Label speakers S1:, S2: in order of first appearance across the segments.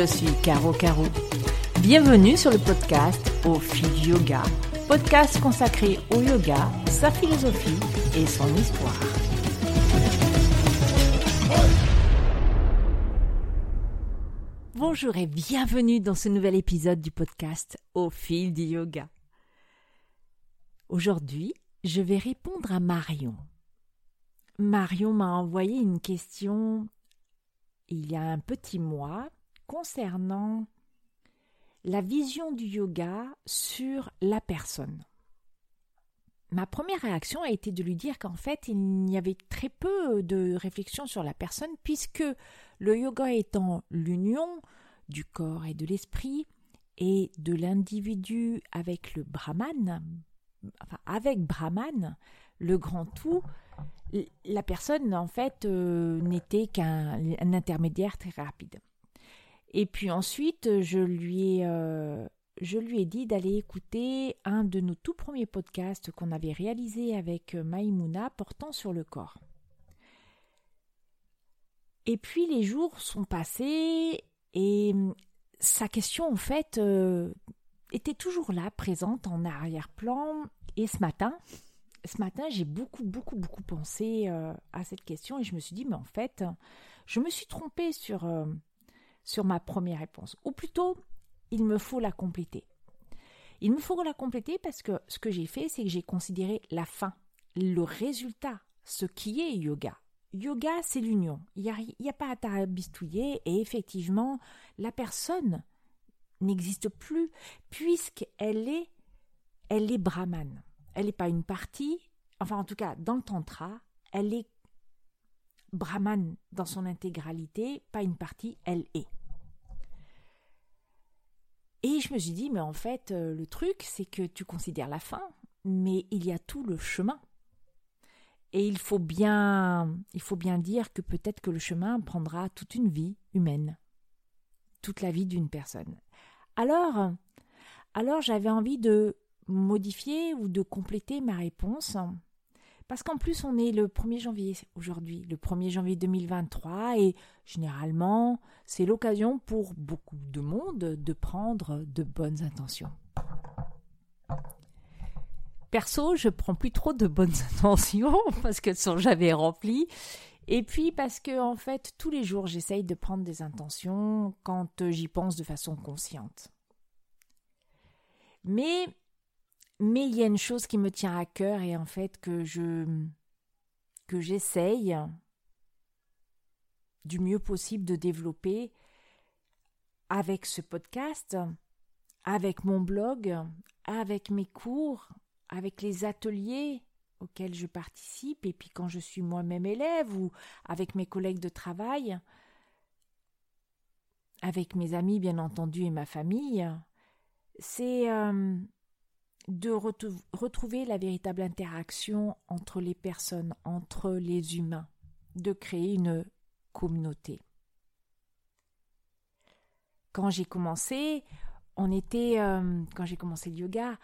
S1: je suis Caro Caro. Bienvenue sur le podcast Au fil du yoga, podcast consacré au yoga, sa philosophie et son histoire. Bonjour et bienvenue dans ce nouvel épisode du podcast Au fil du yoga. Aujourd'hui, je vais répondre à Marion. Marion m'a envoyé une question il y a un petit mois concernant la vision du yoga sur la personne. Ma première réaction a été de lui dire qu'en fait, il n'y avait très peu de réflexion sur la personne puisque le yoga étant l'union du corps et de l'esprit et de l'individu avec le brahman, enfin avec brahman, le grand tout, la personne en fait euh, n'était qu'un intermédiaire très rapide. Et puis ensuite, je lui ai, euh, je lui ai dit d'aller écouter un de nos tout premiers podcasts qu'on avait réalisé avec Maïmouna portant sur le corps. Et puis les jours sont passés et sa question en fait euh, était toujours là, présente en arrière-plan. Et ce matin, ce matin, j'ai beaucoup, beaucoup, beaucoup pensé euh, à cette question et je me suis dit, mais en fait, je me suis trompée sur, euh, sur ma première réponse. Ou plutôt, il me faut la compléter. Il me faut la compléter parce que ce que j'ai fait, c'est que j'ai considéré la fin, le résultat, ce qui est yoga. Yoga, c'est l'union. Il n'y a, y a pas à tarabistouiller et effectivement, la personne n'existe plus puisqu'elle est, elle est brahman elle n'est pas une partie, enfin en tout cas dans le tantra, elle est brahman dans son intégralité, pas une partie, elle est. Et je me suis dit, mais en fait, euh, le truc, c'est que tu considères la fin, mais il y a tout le chemin. Et il faut bien, il faut bien dire que peut-être que le chemin prendra toute une vie humaine, toute la vie d'une personne. Alors, alors j'avais envie de modifier ou de compléter ma réponse. Parce qu'en plus, on est le 1er janvier aujourd'hui, le 1er janvier 2023, et généralement, c'est l'occasion pour beaucoup de monde de prendre de bonnes intentions. Perso, je prends plus trop de bonnes intentions parce qu'elles sont jamais remplies. Et puis parce que, en fait, tous les jours, j'essaye de prendre des intentions quand j'y pense de façon consciente. Mais mais il y a une chose qui me tient à cœur et en fait que je que j'essaye du mieux possible de développer avec ce podcast, avec mon blog, avec mes cours, avec les ateliers auxquels je participe et puis quand je suis moi-même élève ou avec mes collègues de travail, avec mes amis bien entendu et ma famille, c'est euh, de retrouver la véritable interaction entre les personnes, entre les humains, de créer une communauté. Quand j'ai commencé, on était, euh, quand j'ai commencé le yoga,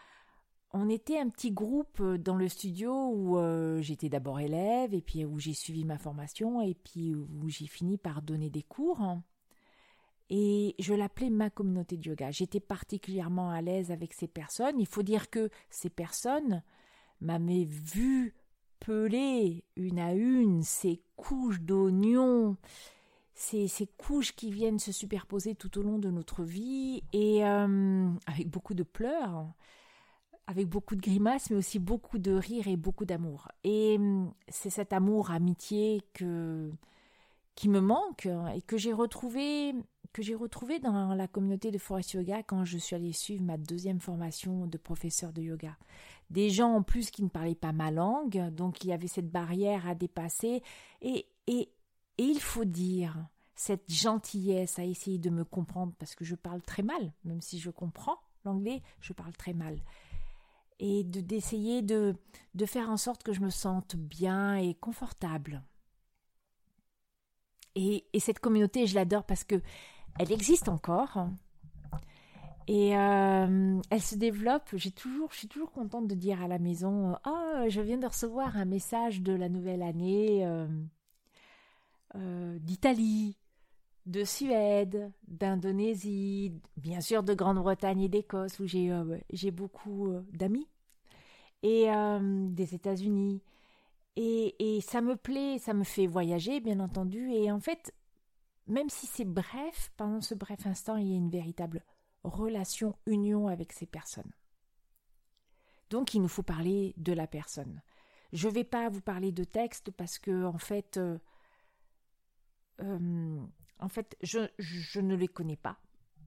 S1: on était un petit groupe dans le studio où euh, j'étais d'abord élève et puis où j'ai suivi ma formation et puis où j'ai fini par donner des cours et je l'appelais ma communauté de yoga. J'étais particulièrement à l'aise avec ces personnes. Il faut dire que ces personnes m'avaient vu peler une à une ces couches d'oignons, ces, couches qui viennent se superposer tout au long de notre vie et euh, avec beaucoup de pleurs, avec beaucoup de grimaces, mais aussi beaucoup de rires et beaucoup d'amour. Et euh, c'est cet amour, amitié que qui me manque et que j'ai retrouvé que j'ai retrouvé dans la communauté de Forest Yoga quand je suis allée suivre ma deuxième formation de professeur de yoga. Des gens en plus qui ne parlaient pas ma langue, donc il y avait cette barrière à dépasser. Et, et, il faut dire, cette gentillesse à essayer de me comprendre, parce que je parle très mal, même si je comprends l'anglais, je parle très mal. Et d'essayer de, de faire en sorte que je me sente bien et confortable. Et cette communauté, je l'adore parce que elle existe encore. Et euh, elle se développe. J'ai toujours, je suis toujours contente de dire à la maison Oh, je viens de recevoir un message de la nouvelle année euh, euh, d'Italie, de Suède, d'Indonésie, bien sûr de Grande-Bretagne et d'Écosse où j'ai j'ai beaucoup d'amis et des États-Unis et, et, ça me plaît, ça me fait voyager bien entendu et en fait même si c'est bref, pendant ce bref instant il y a une véritable relation, union avec ces personnes. Donc il nous faut parler de la personne. Je ne vais pas vous parler de texte parce que en fait en fait, je, ne les connais pas.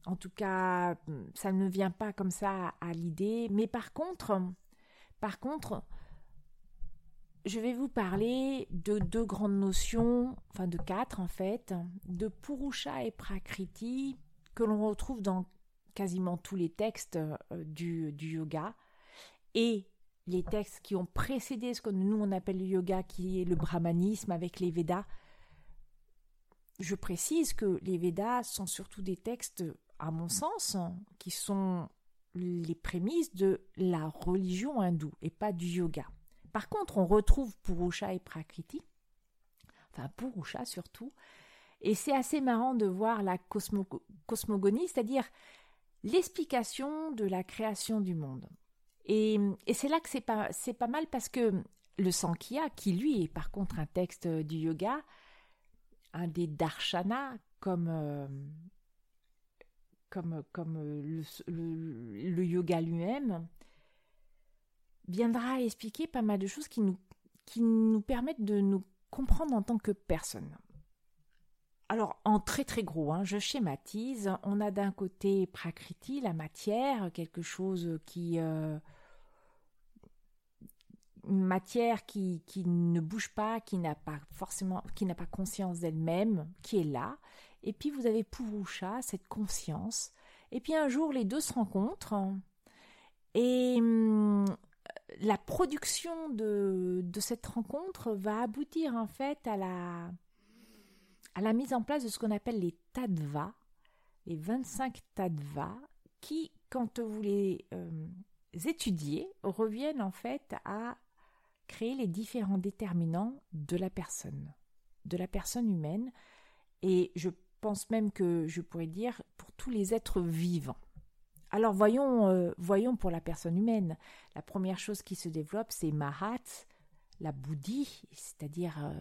S1: En tout cas, ça ne vient pas comme ça à l'idée. Mais par contre, par contre, je vais vous parler de deux grandes notions, enfin de quatre en fait, de Purusha et Prakriti, que l'on retrouve dans quasiment tous les textes euh, du, du, yoga, et les textes qui ont précédé ce que nous on appelle le yoga, qui est le brahmanisme avec les Védas, je précise que les Védas sont surtout des textes, à mon sens, qui sont les prémices de la religion hindoue et pas du yoga. Par contre, on retrouve Purusha et Prakriti, enfin Purusha surtout, et c'est assez marrant de voir la cosmogonie, c'est-à-dire l'explication de la création du monde. Et, c'est là que c'est pas, mal parce que le Sankhya, qui lui est par contre un texte du yoga, un des darshanas comme, euh, le, le, yoga lui-même, viendra expliquer pas mal de choses qui nous, qui nous permettent de nous comprendre en tant que personne. Alors, en très très gros, hein, je schématise, on a d'un côté Prakriti, la matière, quelque chose qui, euh, matière qui, qui, ne bouge pas, qui n'a pas forcément, qui n'a pas conscience d'elle-même, qui est là. Et puis vous avez Purusha, cette conscience. Et puis un jour, les deux se rencontrent. Et hum, la production de, cette rencontre va aboutir en fait à la, mise en place de ce qu'on appelle les tadvas, les 25 tadvas, qui, quand vous les euh, étudiez, reviennent en fait à créer les différents déterminants de la personne, de la personne humaine, et je pense même que je pourrais dire pour tous les êtres vivants. Alors voyons, euh, voyons pour la personne humaine. La première chose qui se développe, c'est Mahat, la bouddhi, c'est-à-dire euh,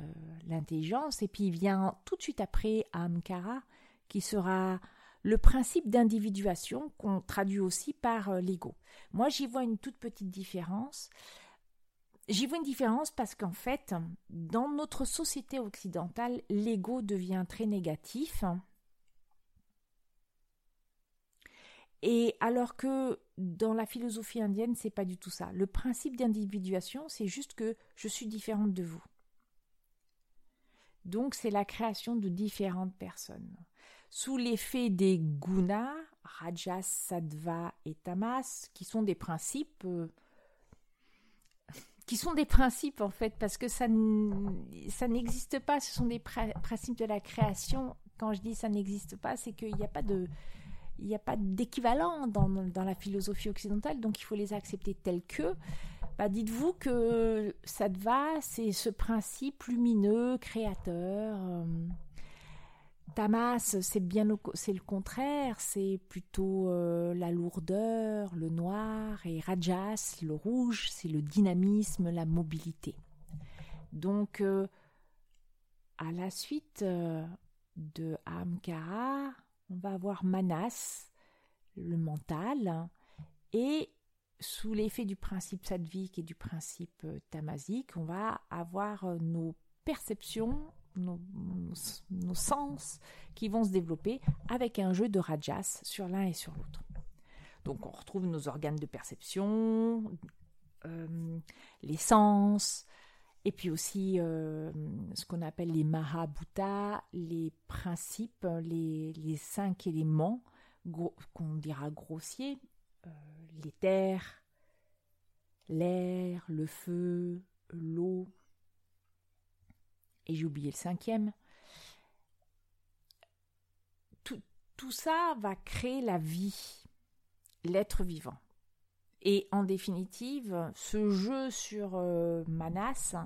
S1: l'intelligence, et puis il vient tout de suite après Amkara, qui sera le principe d'individuation qu'on traduit aussi par euh, l'ego. Moi, j'y vois une toute petite différence. J'y vois une différence parce qu'en fait, dans notre société occidentale, l'ego devient très négatif. Et alors que dans la philosophie indienne, c'est pas du tout ça. Le principe d'individuation, c'est juste que je suis différente de vous. Donc c'est la création de différentes personnes. Sous l'effet des gunas, rajas, sattva et tamas, qui sont des principes euh, qui sont des principes en fait, parce que ça, ça n'existe pas, ce sont des principes de la création. Quand je dis ça n'existe pas, c'est qu'il n'y a pas de... Il n'y a pas d'équivalent dans, dans, la philosophie occidentale, donc il faut les accepter tels que. Bah, dites-vous que Sattva, c'est ce principe lumineux, créateur, euh, Tamas, c'est bien c'est le contraire, c'est plutôt euh, la lourdeur, le noir, et Rajas, le rouge, c'est le dynamisme, la mobilité. Donc, euh, à la suite de Amkara, on va avoir Manas, le mental, et sous l'effet du principe sattvique et du principe tamasique, on va avoir nos perceptions nos, sens qui vont se développer avec un jeu de rajas sur l'un et sur l'autre. Donc on retrouve nos organes de perception, euh, les sens, et puis aussi euh, ce qu'on appelle les mahabhutas, les principes, les, cinq éléments qu'on dira grossiers, euh, l'éther, l'air, le feu, l'eau, et j'ai oublié le cinquième. Tout, ça va créer la vie, l'être vivant. Et en définitive, ce jeu sur euh, Manas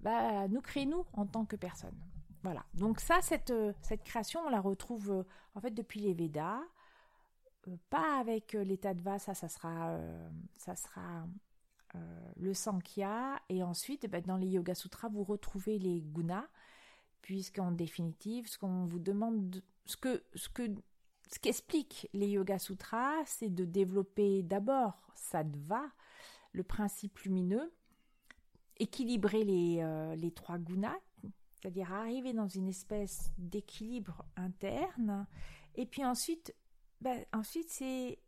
S1: va nous créer nous en tant que personne. Voilà. Donc ça, cette, cette création, on la retrouve en fait depuis les Védas. pas avec l'état de va, ça, sera, le Sankhya. Et ensuite, ben, dans les Yoga Sutras, vous retrouvez les gunas, puisqu'en définitive, ce qu'on vous demande, ce que, ce que, ce qu'expliquent les Yoga Sutras, c'est de développer d'abord Sattva, le principe lumineux, équilibrer les, euh, les trois gunas, c'est-à-dire arriver dans une espèce d'équilibre interne, et puis ensuite, ben, ensuite c'est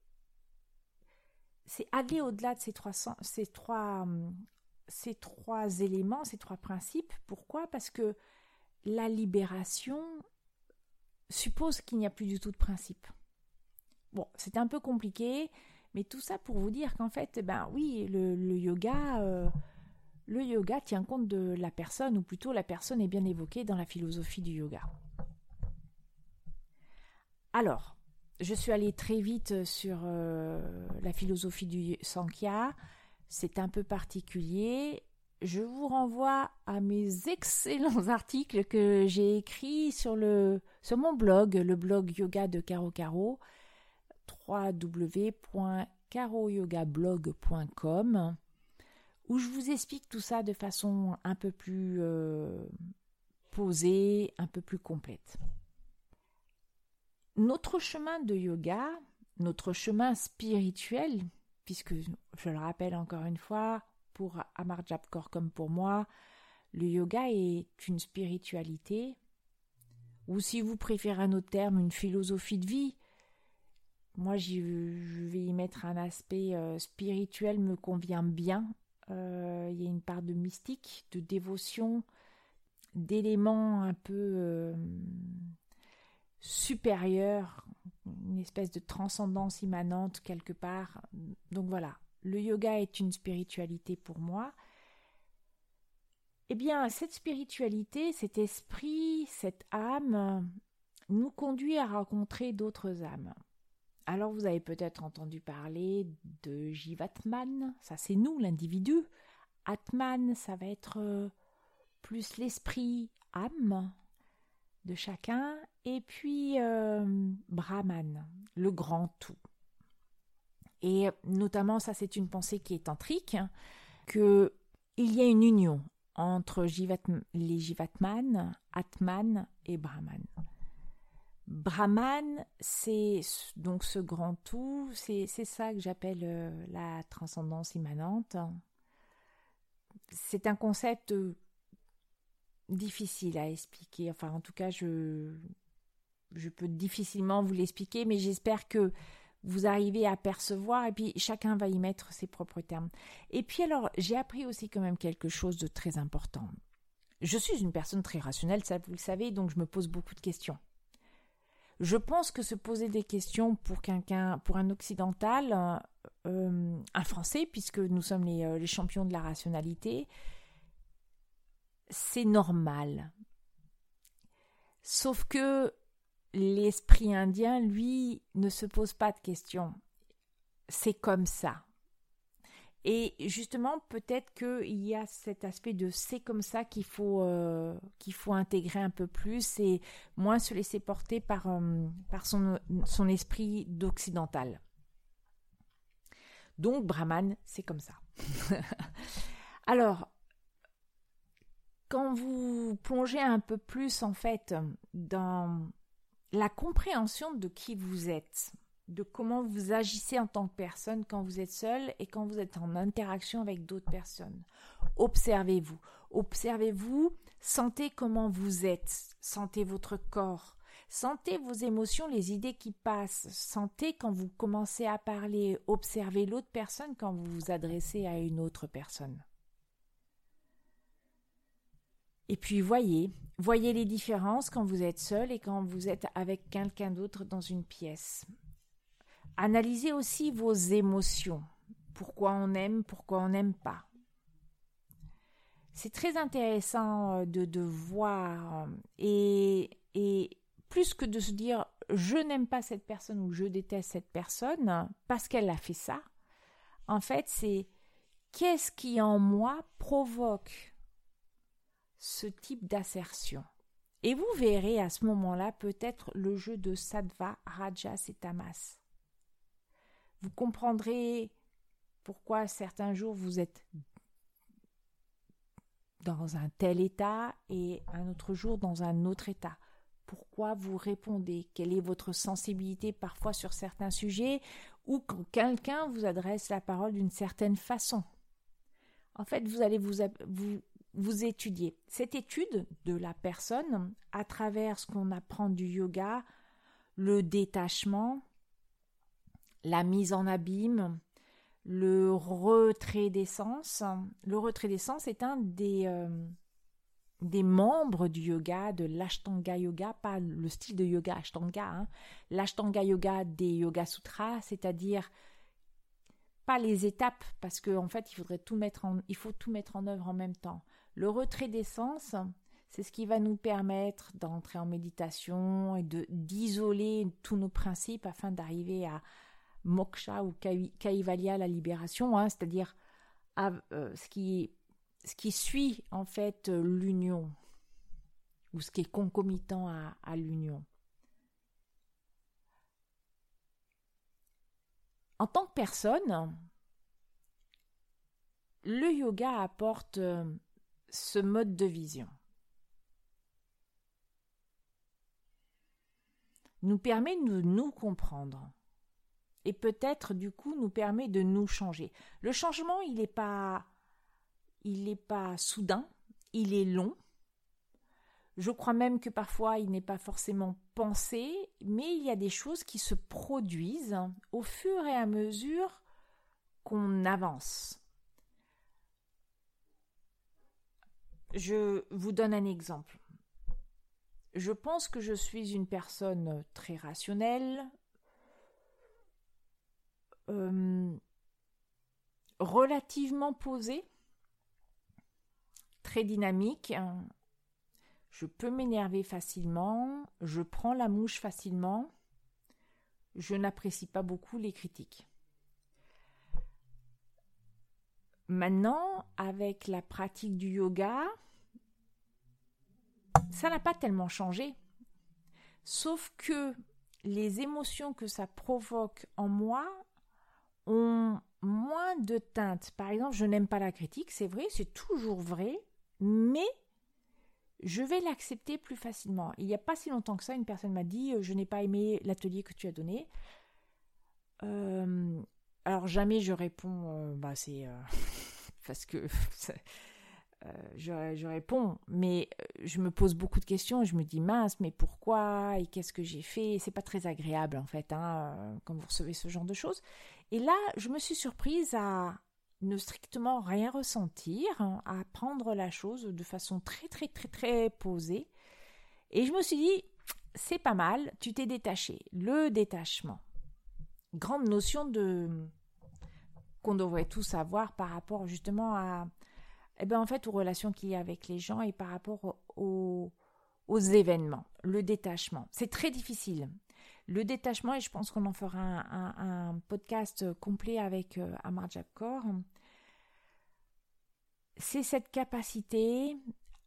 S1: c'est aller au-delà de ces trois, ces trois, ces trois éléments, ces trois principes. Pourquoi? Parce que la libération suppose qu'il n'y a plus du tout de principe. Bon, c'est un peu compliqué, mais tout ça pour vous dire qu'en fait, ben oui, le, yoga, euh, le yoga tient compte de la personne, ou plutôt la personne est bien évoquée dans la philosophie du yoga. Alors, je suis allée très vite sur euh, la philosophie du Sankhya. C'est un peu particulier je vous renvoie à mes excellents articles que j'ai écrits sur, mon blog, le blog yoga de Caro Caro, www.caroyogablog.com, où je vous explique tout ça de façon un peu plus euh, posée, un peu plus complète. Notre chemin de yoga, notre chemin spirituel, puisque je le rappelle encore une fois, pour Amar Japkor comme pour moi, le yoga est une spiritualité, ou si vous préférez un autre terme, une philosophie de vie. Moi, je vais y mettre un aspect euh, spirituel, me convient bien. Euh, il y a une part de mystique, de dévotion, d'éléments un peu euh, supérieurs, une espèce de transcendance immanente quelque part. Donc voilà, le yoga est une spiritualité pour moi, eh bien, cette spiritualité, cet esprit, cette âme, nous conduit à rencontrer d'autres âmes. Alors, vous avez peut-être entendu parler de Jivatman, ça c'est nous, l'individu. Atman, ça va être euh, plus l'esprit, âme de chacun. Et puis, euh, Brahman, le grand tout. Et notamment, ça c'est une pensée qui est tantrique, que il y a une union entre les Jivatman, Atman et Brahman. Brahman, c'est donc ce grand tout, c'est ça que j'appelle euh, la transcendance immanente. C'est un concept euh, difficile à expliquer, enfin en tout cas je, je peux difficilement vous l'expliquer, mais j'espère que vous arrivez à percevoir et puis chacun va y mettre ses propres termes. Et puis alors, j'ai appris aussi quand même quelque chose de très important. Je suis une personne très rationnelle, ça vous le savez, donc je me pose beaucoup de questions. Je pense que se poser des questions pour quelqu'un, un occidental, euh, un français, puisque nous sommes euh, les champions de la rationalité, c'est normal. Sauf que l'esprit indien, lui, ne se pose pas de questions. C'est comme ça. Et justement, peut-être qu'il y a cet aspect de c'est comme ça qu'il faut, euh, faut intégrer un peu plus et moins se laisser porter par, euh, par son, son esprit d'occidental. Donc, Brahman, c'est comme ça. Alors, quand vous plongez un peu plus en fait dans la compréhension de qui vous êtes, de comment vous agissez en tant que personne quand vous êtes seul et quand vous êtes en interaction avec d'autres personnes. Observez-vous, observez-vous, sentez comment vous êtes, sentez votre corps, sentez vos émotions, les idées qui passent, sentez quand vous commencez à parler, observez l'autre personne quand vous vous adressez à une autre personne. Et puis voyez, voyez les différences quand vous êtes seul et quand vous êtes avec quelqu'un d'autre dans une pièce. Analysez aussi vos émotions. Pourquoi on aime, pourquoi on n'aime pas. C'est très intéressant euh, de, voir et, et plus que de se dire je n'aime pas cette personne ou je déteste cette personne parce qu'elle a fait ça, en fait c'est qu'est-ce qui en moi provoque ce type d'assertion. Et vous verrez à ce moment-là peut-être le jeu de Sattva, Rajas et Tamas. Vous comprendrez pourquoi certains jours vous êtes dans un tel état et un autre jour dans un autre état. Pourquoi vous répondez? Quelle est votre sensibilité parfois sur certains sujets ou quand quelqu'un vous adresse la parole d'une certaine façon? En fait, vous allez vous, vous, vous étudier. Cette étude de la personne à travers ce qu'on apprend du yoga, le détachement, la mise en abîme, le retrait d'essence. Le retrait d'essence est un des, euh, des membres du yoga, de l'Ashtanga Yoga, pas le style de yoga Ashtanga, hein. l'Ashtanga Yoga des Yoga Sutras, c'est-à-dire pas les étapes, parce qu'en en fait, il faudrait tout mettre en, il faut tout mettre en œuvre en même temps. Le retrait d'essence, c'est ce qui va nous permettre d'entrer en méditation et de d'isoler tous nos principes afin d'arriver à, moksha ou kaivalya, la libération, hein, c'est-à-dire euh, ce, qui, suit en fait l'union ou ce qui est concomitant à, à l'union. En tant que personne, le yoga apporte euh, ce mode de vision. nous permet de nous comprendre et peut-être du coup nous permet de nous changer. Le changement, il n'est pas il n'est pas soudain, il est long. Je crois même que parfois il n'est pas forcément pensé, mais il y a des choses qui se produisent au fur et à mesure qu'on avance. Je vous donne un exemple. Je pense que je suis une personne très rationnelle, euh, relativement posé, très dynamique. Je peux m'énerver facilement, je prends la mouche facilement, je n'apprécie pas beaucoup les critiques. Maintenant, avec la pratique du yoga, ça n'a pas tellement changé. Sauf que les émotions que ça provoque en moi ont moins de teintes. Par exemple, je n'aime pas la critique, c'est vrai, c'est toujours vrai, mais je vais l'accepter plus facilement. Il n'y a pas si longtemps que ça, une personne m'a dit euh, Je n'ai pas aimé l'atelier que tu as donné. Euh, alors, jamais je réponds euh, Bah, c'est. Parce que. je, réponds, mais je me pose beaucoup de questions. Je me dis mince, mais pourquoi? Et qu'est-ce que j'ai fait? C'est pas très agréable en fait, hein, quand vous recevez ce genre de choses. Et là, je me suis surprise à ne strictement rien ressentir, à prendre la chose de façon très très très très posée. Et je me suis dit, c'est pas mal, tu t'es détaché. Le détachement. Grande notion de qu'on devrait tous avoir par rapport justement à eh ben en fait aux relations qu'il y a avec les gens et par rapport aux, aux événements, le détachement. C'est très difficile. Le détachement, et je pense qu'on en fera un, podcast complet avec euh, Amar Jabkor, c'est cette capacité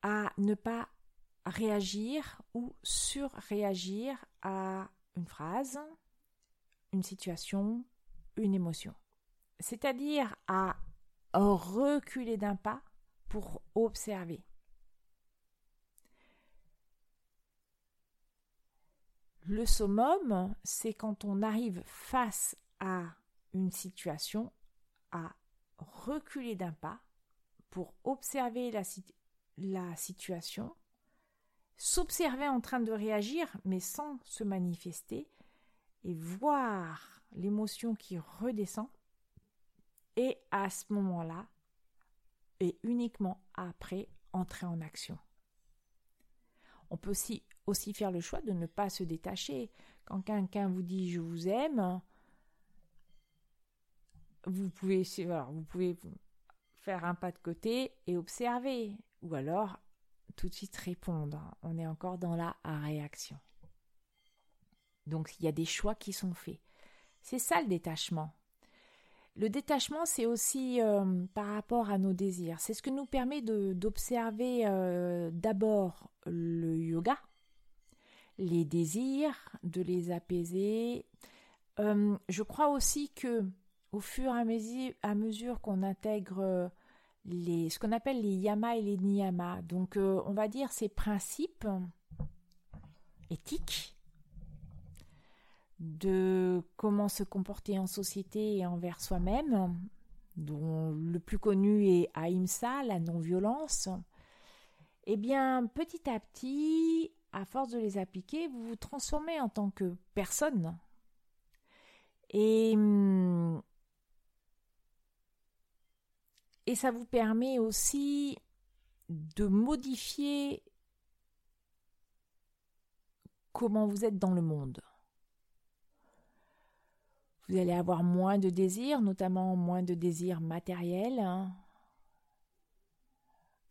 S1: à ne pas réagir ou surréagir à une phrase, une situation, une émotion. C'est-à-dire à reculer d'un pas pour observer. Le summum, c'est quand on arrive face à une situation à reculer d'un pas pour observer la, la situation, s'observer en train de réagir mais sans se manifester et voir l'émotion qui redescend et à ce moment-là et uniquement après entrer en action. On peut aussi faire le choix de ne pas se détacher. Quand quelqu'un vous dit je vous aime, vous pouvez, vous pouvez faire un pas de côté et observer, ou alors tout de suite répondre. On est encore dans la réaction. Donc il y a des choix qui sont faits. C'est ça le détachement. Le détachement, c'est aussi euh, par rapport à nos désirs. C'est ce que nous permet d'observer euh, d'abord le yoga, les désirs, de les apaiser. Euh, je crois aussi que au fur et à mesure, qu'on intègre ce qu'on appelle les yamas et les niyamas, donc on va dire ces principes éthiques, de comment se comporter en société et envers soi-même, dont le plus connu est Ahimsa, la non-violence, eh bien, petit à petit, à force de les appliquer, vous vous transformez en tant que personne. Et, et ça vous permet aussi de modifier comment vous êtes dans le monde. Vous allez avoir moins de désirs, notamment moins de désirs matériels. Hein.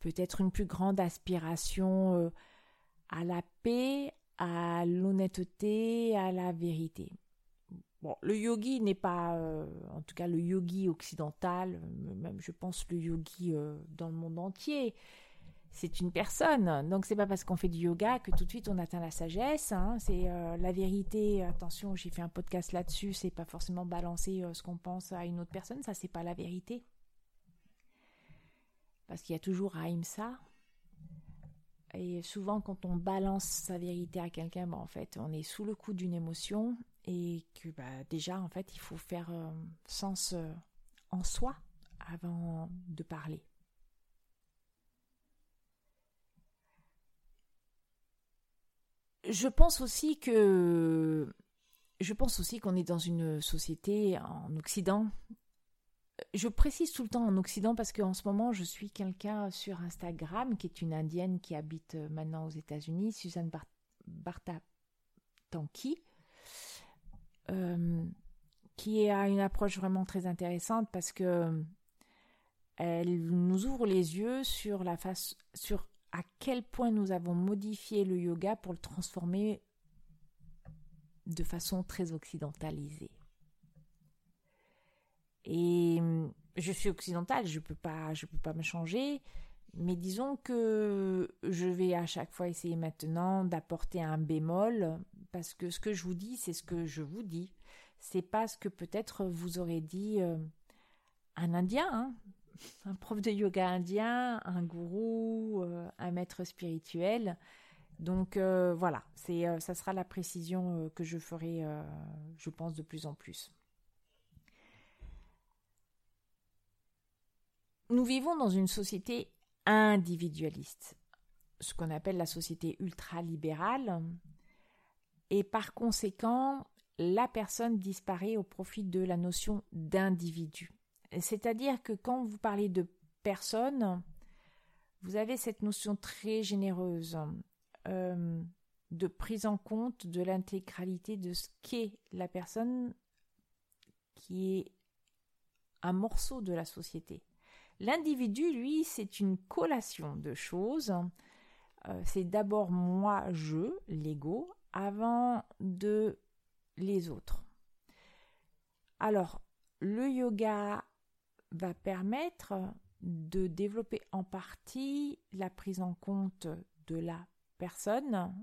S1: Peut-être une plus grande aspiration euh, à la paix, à l'honnêteté, à la vérité. Le yogi n'est pas, euh, en tout cas le yogi occidental, même je pense le yogi euh, dans le monde entier, c'est une personne. Donc c'est pas parce qu'on fait du yoga que tout de suite on atteint la sagesse. Hein. C'est euh, la vérité. Attention, j'ai fait un podcast là-dessus. C'est pas forcément balancer euh, ce qu'on pense à une autre personne. Ça c'est pas la vérité. Parce qu'il y a toujours Ahimsa. Et souvent quand on balance sa vérité à quelqu'un, ben, en fait on est sous le coup d'une émotion et que bah, déjà en fait il faut faire euh, sens en soi avant de parler. Je pense aussi que je pense aussi qu'on est dans une société en Occident. Je précise tout le temps en Occident parce qu'en ce moment, je suis quelqu'un sur Instagram qui est une indienne qui habite maintenant aux États-Unis, Suzanne Barta Tanki, euh, qui a une approche vraiment très intéressante parce que elle nous ouvre les yeux sur la face, sur à quel point nous avons modifié le yoga pour le transformer de façon très occidentalisée. Et hum, je suis occidentale, je peux pas, je peux pas me changer, mais disons que je vais à chaque fois essayer maintenant d'apporter un bémol parce que ce que je vous dis, c'est ce que je vous dis. C'est pas ce que peut-être vous aurez dit euh, un Indien, hein, un prof de yoga indien, un gourou, euh, un maître spirituel. Donc euh, voilà, c'est euh, ça sera la précision que je ferai, je pense, de plus en plus. Nous vivons dans une société individualiste, ce qu'on appelle la société ultralibérale, et par conséquent, la personne disparaît au profit de la notion d'individu. C'est-à-dire que quand vous parlez de personne, vous avez cette notion très généreuse euh, de prise en compte de l'intégralité de ce qu'est la personne qui est un morceau de la société. L'individu, lui, c'est une collation de choses. Euh, c'est d'abord moi, je, l'ego, avant de les autres. Alors, le yoga va permettre de développer en partie la prise en compte de la personne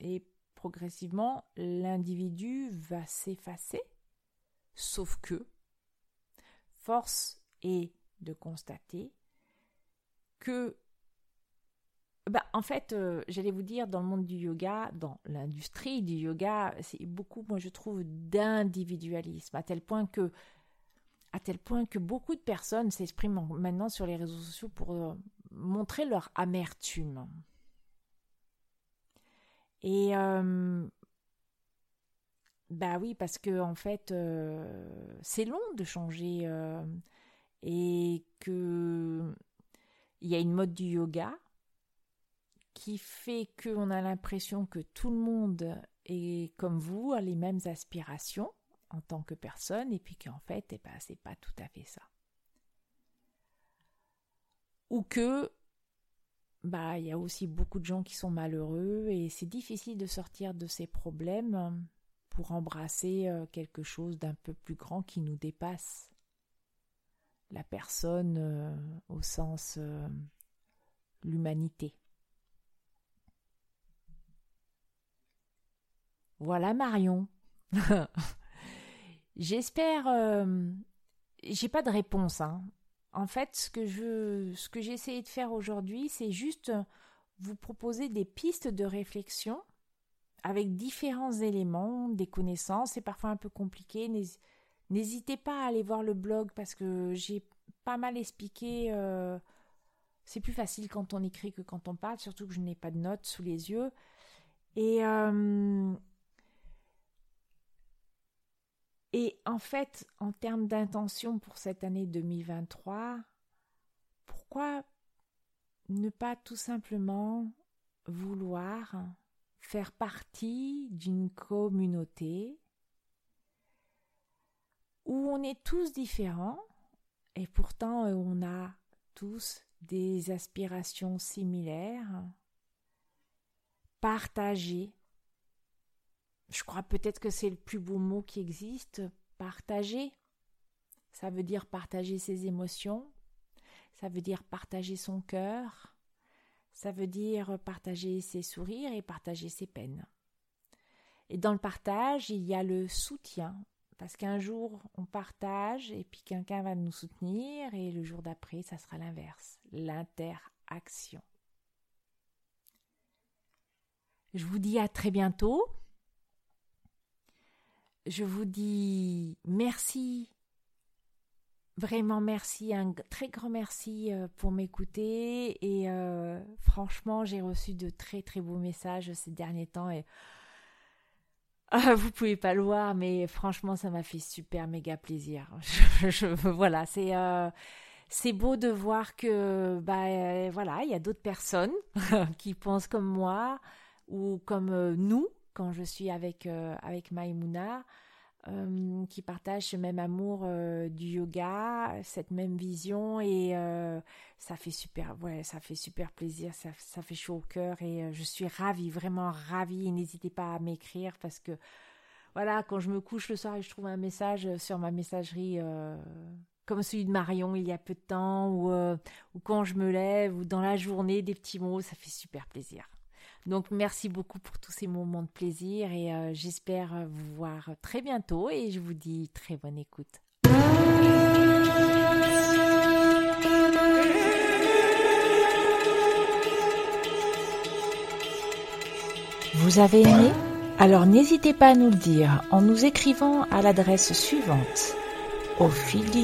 S1: et progressivement l'individu va s'effacer, sauf que force est de constater que bah, en fait, euh, j'allais vous dire, dans le monde du yoga, dans l'industrie du yoga, c'est beaucoup, moi je trouve, d'individualisme, à tel point que à tel point que beaucoup de personnes s'expriment maintenant sur les réseaux sociaux pour euh, montrer leur amertume. Et euh, bah oui, parce que en fait, euh, c'est long de changer et que il y a une mode du yoga qui fait qu'on a l'impression que tout le monde est comme vous, a les mêmes aspirations en tant que personne et puis qu'en fait, eh ben, c'est pas tout à fait ça. Ou que bah il y a aussi beaucoup de gens qui sont malheureux et c'est difficile de sortir de ces problèmes pour embrasser euh, quelque chose d'un peu plus grand qui nous dépasse. la personne euh, au sens euh, l'humanité. Voilà Marion. J'espère. Euh, j'ai pas de réponse. Hein. En fait, ce que je, ce que j'ai essayé de faire aujourd'hui, c'est juste vous proposer des pistes de réflexion avec différents éléments, des connaissances. C'est parfois un peu compliqué. N'hésitez pas à aller voir le blog parce que j'ai pas mal expliqué. Euh, c'est plus facile quand on écrit que quand on parle, surtout que je n'ai pas de notes sous les yeux. Et, euh, et en fait, en termes d'intention pour cette année 2023, pourquoi ne pas tout simplement vouloir faire partie d'une communauté où on est tous différents et pourtant on a tous des aspirations similaires, partager. Je crois peut-être que c'est le plus beau mot qui existe, partager. Ça veut dire partager ses émotions, ça veut dire partager son cœur, ça veut dire partager ses sourires et partager ses peines. Et dans le partage, il y a le soutien, parce qu'un jour, on partage et puis quelqu'un va nous soutenir et le jour d'après, ça sera l'inverse, l'interaction. Je vous dis à très bientôt. Je vous dis merci. Vraiment merci, un très grand merci euh, pour m'écouter. Et euh, franchement j'ai reçu de très très beaux messages ces derniers temps et ah, vous pouvez pas le voir mais franchement ça m'a fait super méga plaisir. Voilà c'est euh, c'est beau de voir que bah voilà il y a d'autres personnes qui pensent comme moi ou comme nous quand je suis avec avec Maïmouna. Euh, qui partagent ce même amour euh, du yoga, cette même vision et euh, ça fait super, ouais, ça fait super plaisir, ça, ça fait chaud au cœur et je suis ravie, vraiment ravie. N'hésitez pas à m'écrire parce que voilà, quand je me couche le soir et je trouve un message sur ma messagerie comme celui de Marion il y a peu de temps ou, ou quand je me lève ou dans la journée des petits mots, ça fait super plaisir. Donc merci beaucoup pour tous ces moments de plaisir et euh, j'espère vous voir très bientôt et je vous dis très bonne écoute. Vous avez aimé? Alors n'hésitez pas à nous le dire en nous écrivant à l'adresse suivante au fil du.